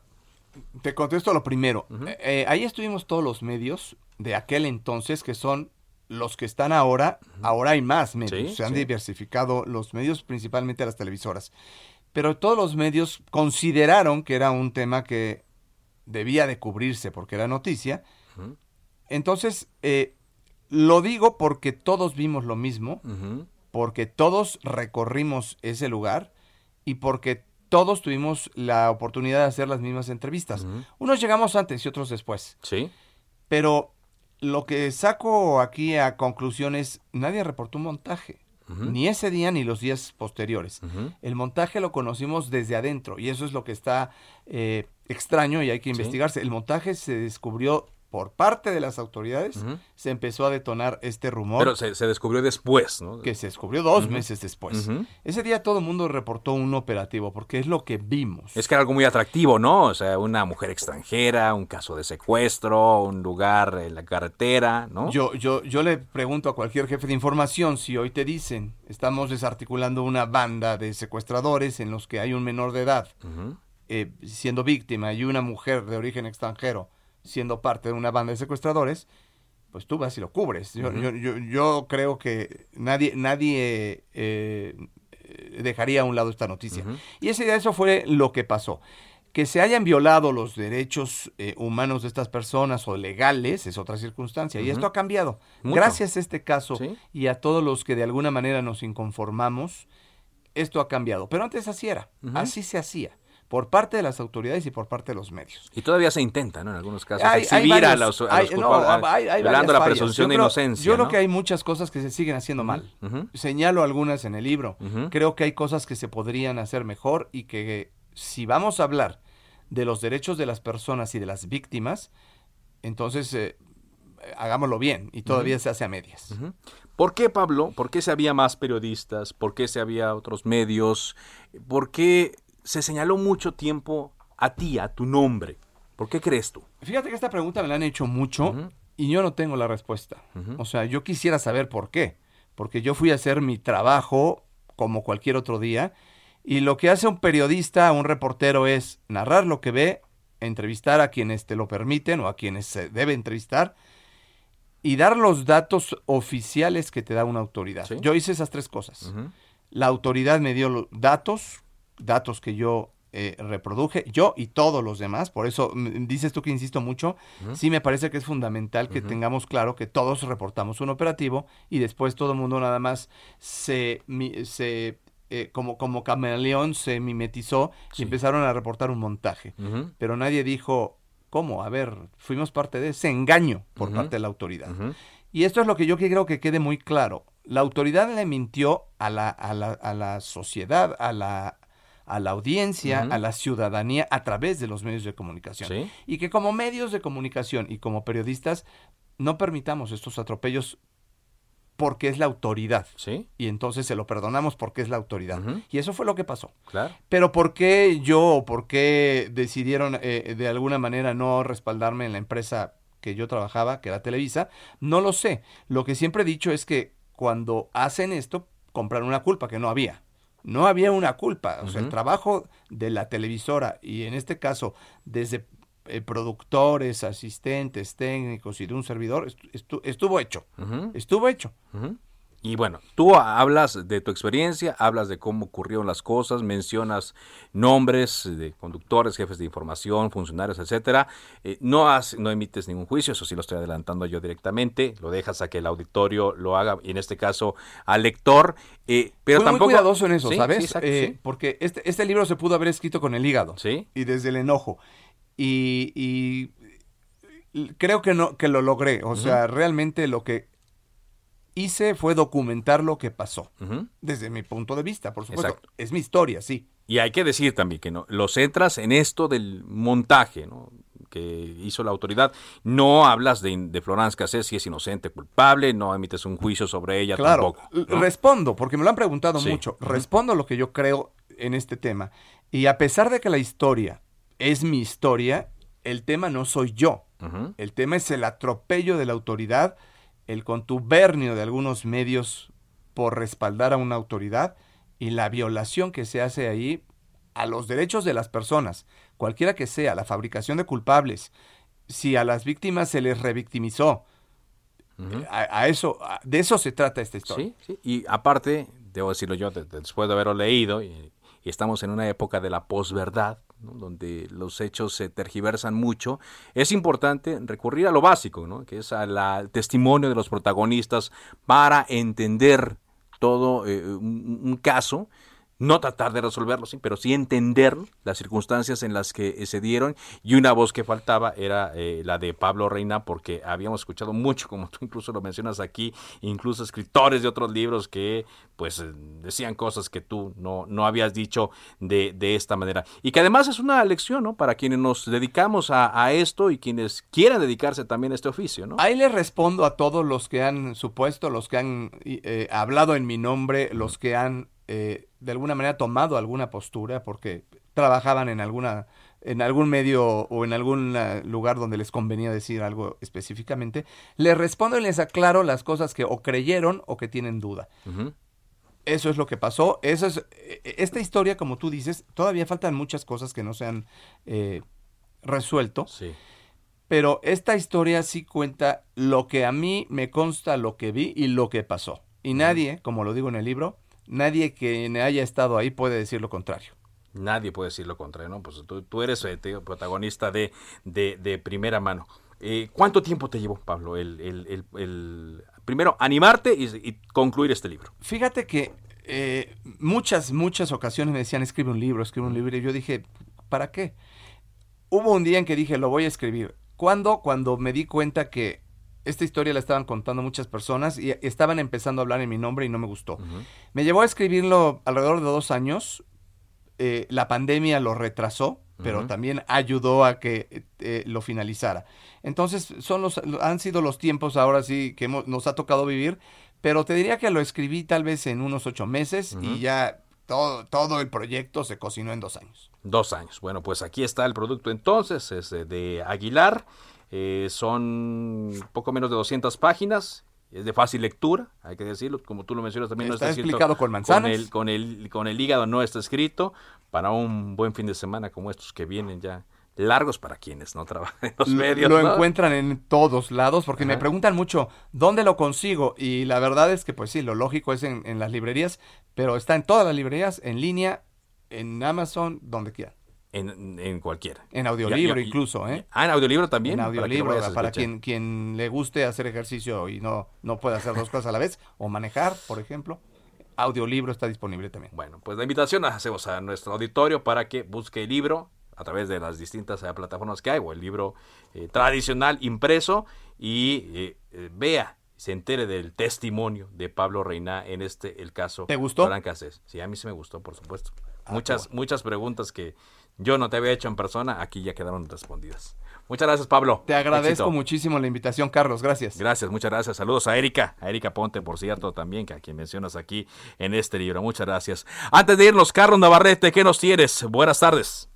te contesto lo primero. Eh, eh, ahí estuvimos todos los medios de aquel entonces, que son los que están ahora. Ahora hay más medios. Sí, Se han sí. diversificado los medios, principalmente las televisoras. Pero todos los medios consideraron que era un tema que debía de cubrirse porque era noticia. Entonces, eh, lo digo porque todos vimos lo mismo, porque todos recorrimos ese lugar y porque todos tuvimos la oportunidad de hacer las mismas entrevistas. Unos llegamos antes y otros después. Sí. Pero lo que saco aquí a conclusión es, nadie reportó un montaje. Ni ese día ni los días posteriores. El montaje lo conocimos desde adentro y eso es lo que está eh, extraño y hay que Sí. investigarse. El montaje se descubrió por parte de las autoridades, se empezó a detonar este rumor. Pero se, se descubrió después, ¿no? Que se descubrió dos meses después. Ese día todo el mundo reportó un operativo porque es lo que vimos. Es que era algo muy atractivo, ¿no? O sea, una mujer extranjera, un caso de secuestro, un lugar en la carretera, ¿no? Yo, yo, yo le pregunto a cualquier jefe de información si hoy te dicen, estamos desarticulando una banda de secuestradores en los que hay un menor de edad eh, siendo víctima y una mujer de origen extranjero siendo parte de una banda de secuestradores, pues tú vas y lo cubres. Yo, yo, yo, yo creo que nadie, nadie eh, eh, dejaría a un lado esta noticia. Y ese día eso fue lo que pasó. Que se hayan violado los derechos eh, humanos de estas personas o legales es otra circunstancia. Y esto ha cambiado. Mucho. Gracias a este caso Sí. y a todos los que de alguna manera nos inconformamos, esto ha cambiado. Pero antes así era. Así se hacía. Por parte de las autoridades y por parte de los medios. Y todavía se intenta, ¿no? En algunos casos, Hay- hay exhibir a los, a los culpables, hay violando la presunción Yo de creo- inocencia. Yo que hay muchas cosas que se siguen haciendo mal. Señalo algunas en el libro. Creo que hay cosas que se podrían hacer mejor y que si vamos a hablar de los derechos de las personas y de las víctimas, entonces eh, hagámoslo bien y todavía se hace a medias. ¿Por qué, Pablo? ¿Por qué se había más periodistas? ¿Por qué se había otros medios? ¿Por qué se señaló mucho tiempo a ti, a tu nombre? ¿Por qué crees tú? Fíjate que esta pregunta me la han hecho mucho y yo no tengo la respuesta. O sea, yo quisiera saber por qué. Porque yo fui a hacer mi trabajo como cualquier otro día y lo que hace un periodista, un reportero es narrar lo que ve, entrevistar a quienes te lo permiten o a quienes se debe entrevistar y dar los datos oficiales que te da una autoridad. Yo hice esas tres cosas. La autoridad me dio los datos, datos que yo eh, reproduje, yo y todos los demás. Por eso mm, dices tú que insisto mucho. Sí me parece que es fundamental que tengamos claro que todos reportamos un operativo y después todo el mundo nada más se, mi- se eh, como, como camaleón se mimetizó y empezaron a reportar un montaje. Pero nadie dijo, ¿cómo? A ver, fuimos parte de ese engaño por parte de la autoridad. Y esto es lo que yo quiero que quede muy claro. La autoridad le mintió a la, a la, a la sociedad, a la, a la audiencia, a la ciudadanía a través de los medios de comunicación. Sí. Y que como medios de comunicación y como periodistas no permitamos estos atropellos porque es la autoridad. Sí. Y entonces se lo perdonamos porque es la autoridad. Y eso fue lo que pasó. Claro. Pero ¿por qué yo o por qué decidieron eh, de alguna manera no respaldarme en la empresa que yo trabajaba, que era Televisa? No lo sé. Lo que siempre he dicho es que cuando hacen esto, compran una culpa que no había. No había una culpa. O sea, el trabajo de la televisora y en este caso desde eh, productores, asistentes, técnicos y de un servidor estu- estu- estuvo hecho. Estuvo hecho. Y bueno, tú hablas de tu experiencia, hablas de cómo ocurrieron las cosas, mencionas nombres de conductores, jefes de información, funcionarios, etcétera. Eh, no has, no emites ningún juicio, eso sí lo estoy adelantando yo directamente. Lo dejas a que el auditorio lo haga, y en este caso al lector. eh, pero Fui tampoco muy cuidadoso en eso, Sí, ¿sabes? sí, exacto, Eh, sí. Porque este, este libro se pudo haber escrito con el hígado. Sí. Y desde el enojo. Y, y creo que no, que lo logré. O sea, realmente lo que hice fue documentar lo que pasó. Desde mi punto de vista, por supuesto. Exacto. Es mi historia, sí. Y hay que decir también que no, los entras en esto del montaje, ¿no? que hizo la autoridad. No hablas de, de Florence Cassés si es inocente, culpable, no emites un juicio sobre ella Claro, tampoco. respondo, porque me lo han preguntado Sí. mucho. Respondo lo que yo creo en este tema. Y a pesar de que la historia es mi historia, el tema no soy yo. El tema es el atropello de la autoridad, el contubernio de algunos medios por respaldar a una autoridad y la violación que se hace ahí a los derechos de las personas, cualquiera que sea, la fabricación de culpables, si a las víctimas se les revictimizó, a, a eso, a- de eso se trata esta historia. Sí, sí. Y aparte, debo decirlo yo, de- de- después de haberlo leído, y, y estamos en una época de la posverdad, donde los hechos se tergiversan mucho, es importante recurrir a lo básico, ¿no? que es al testimonio de los protagonistas para entender todo eh, un caso. No tratar de resolverlo, sí, pero sí entender las circunstancias en las que eh, se dieron. Y una voz que faltaba era eh, la de Pablo Reina, porque habíamos escuchado mucho, como tú incluso lo mencionas aquí, incluso escritores de otros libros que pues eh, decían cosas que tú no, no habías dicho de, de esta manera. Y que además es una lección, ¿no? Para quienes nos dedicamos a, a esto y quienes quieran dedicarse también a este oficio, ¿no? Ahí le respondo a todos los que han supuesto, los que han eh, hablado en mi nombre, los que han eh, de alguna manera tomado alguna postura porque trabajaban en alguna en algún medio o en algún eh, lugar donde les convenía decir algo específicamente, les respondo y les aclaro las cosas que o creyeron o que tienen duda. Eso es lo que pasó. Eso es eh, esta historia, como tú dices, todavía faltan muchas cosas que no se han eh, resuelto. Sí. Pero esta historia sí cuenta lo que a mí me consta, lo que vi y lo que pasó. Y nadie, como lo digo en el libro, nadie que haya estado ahí puede decir lo contrario. Nadie puede decir lo contrario, ¿no? Pues tú, tú eres eh, te protagonista de, de, de primera mano. Eh, ¿Cuánto tiempo te llevó, Pablo, el, el- el- el- primero animarte y, y concluir este libro? Fíjate que eh, muchas, muchas ocasiones me decían, escribe un libro, escribe un libro. Y yo dije, ¿para qué? Hubo un día en que dije, lo voy a escribir. ¿Cuándo? Cuando me di cuenta que esta historia la estaban contando muchas personas y estaban empezando a hablar en mi nombre y no me gustó. Me llevó a escribirlo alrededor de dos años. Eh, la pandemia lo retrasó, pero también ayudó a que eh, lo finalizara. Entonces, son los, han sido los tiempos ahora sí que hemos- nos ha tocado vivir, pero te diría que lo escribí tal vez en unos ocho meses y ya todo, todo el proyecto se cocinó en dos años. Dos años. Bueno, pues aquí está el producto entonces, es eh, de Aguilar. Eh, son poco menos de 200 páginas. Es de fácil lectura, hay que decirlo. Como tú lo mencionas también Está no está escrito explicado con manzanas. Con el, con, el, con el hígado no está escrito. Para un buen fin de semana como estos que vienen ya largos para quienes no trabajan en los Lo- medios. Lo ¿no? encuentran en todos lados porque me preguntan mucho dónde lo consigo y la verdad es que pues sí, lo lógico es en, en las librerías, pero está en todas las librerías, en línea, en Amazon, donde quiera. En, en cualquiera. En audiolibro Ya- ya- incluso, ¿eh? Ah, en audiolibro también. En audiolibro, para, quien, quien le guste hacer ejercicio y no, no puede hacer dos cosas a la vez, o manejar, por ejemplo. Audiolibro está disponible también. Bueno, pues la invitación la hacemos a nuestro auditorio para que busque el libro a través de las distintas eh, plataformas que hay, o el libro eh, tradicional impreso, y eh, eh, vea se entere del testimonio de Pablo Reina en este, el caso. ¿Te gustó? Sí, a mí sí me gustó, por supuesto. Muchas, muchas preguntas que yo no te había hecho en persona, aquí ya quedaron respondidas. Muchas gracias, Pablo. Te agradezco muchísimo la invitación, Carlos. Gracias. Gracias, muchas gracias. Saludos a Erika, a Erika Ponte, por cierto, también, que a quien mencionas aquí en este libro. Muchas gracias. Antes de irnos, Carlos Navarrete, ¿qué nos tienes? Buenas tardes.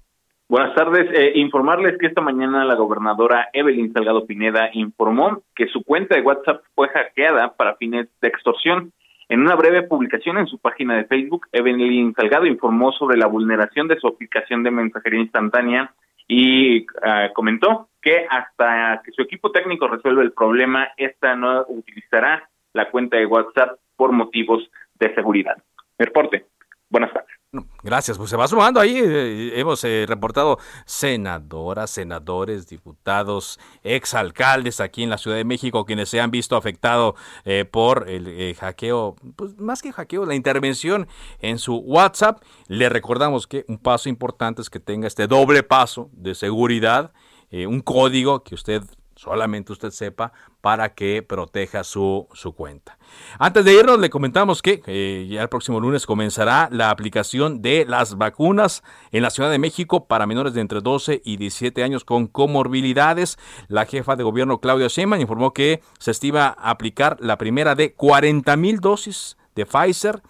Buenas tardes. Eh, informarles que esta mañana la gobernadora Evelyn Salgado Pineda informó que su cuenta de WhatsApp fue hackeada para fines de extorsión. En una breve publicación en su página de Facebook, Evelyn Salgado informó sobre la vulneración de su aplicación de mensajería instantánea y ah, comentó que hasta que su equipo técnico resuelva el problema, esta no utilizará la cuenta de WhatsApp por motivos de seguridad. Reporte. Buenas tardes. Gracias, pues se va sumando ahí. Eh, hemos eh, reportado senadoras, senadores, diputados, exalcaldes aquí en la Ciudad de México quienes se han visto afectados eh, por el hackeo, pues más que hackeo, la intervención en su WhatsApp. Le recordamos que un paso importante es que tenga este doble paso de seguridad, un código que usted solamente usted sepa para que proteja su, su cuenta. Antes de irnos, le comentamos que eh, ya el próximo lunes comenzará la aplicación de las vacunas en la Ciudad de México para menores de entre 12 y 17 años con comorbilidades. La jefa de gobierno Claudia Sheinbaum informó que se estima aplicar la primera de 40 mil dosis de Pfizer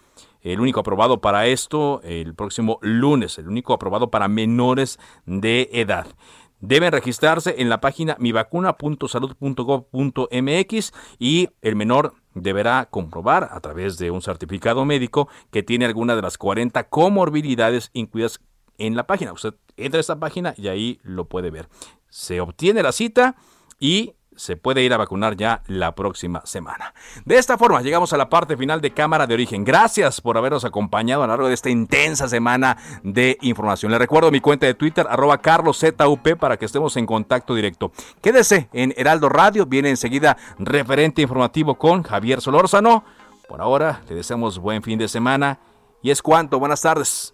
el único aprobado para esto el próximo lunes, el único aprobado para menores de edad. Deben registrarse en la página mivacuna.salud.gov.mx y el menor deberá comprobar a través de un certificado médico que tiene alguna de las 40 comorbilidades incluidas en la página. Usted entra a esta página y ahí lo puede ver. Se obtiene la cita y se puede ir a vacunar ya la próxima semana. De esta forma llegamos a la parte final de Cámara de Origen. Gracias por habernos acompañado a lo largo de esta intensa semana de información. Le recuerdo mi cuenta de Twitter, arroba carloszup, para que estemos en contacto directo. Quédese en Heraldo Radio, viene enseguida referente informativo con Javier Solórzano. Por ahora, le deseamos buen fin de semana y es cuanto. Buenas tardes.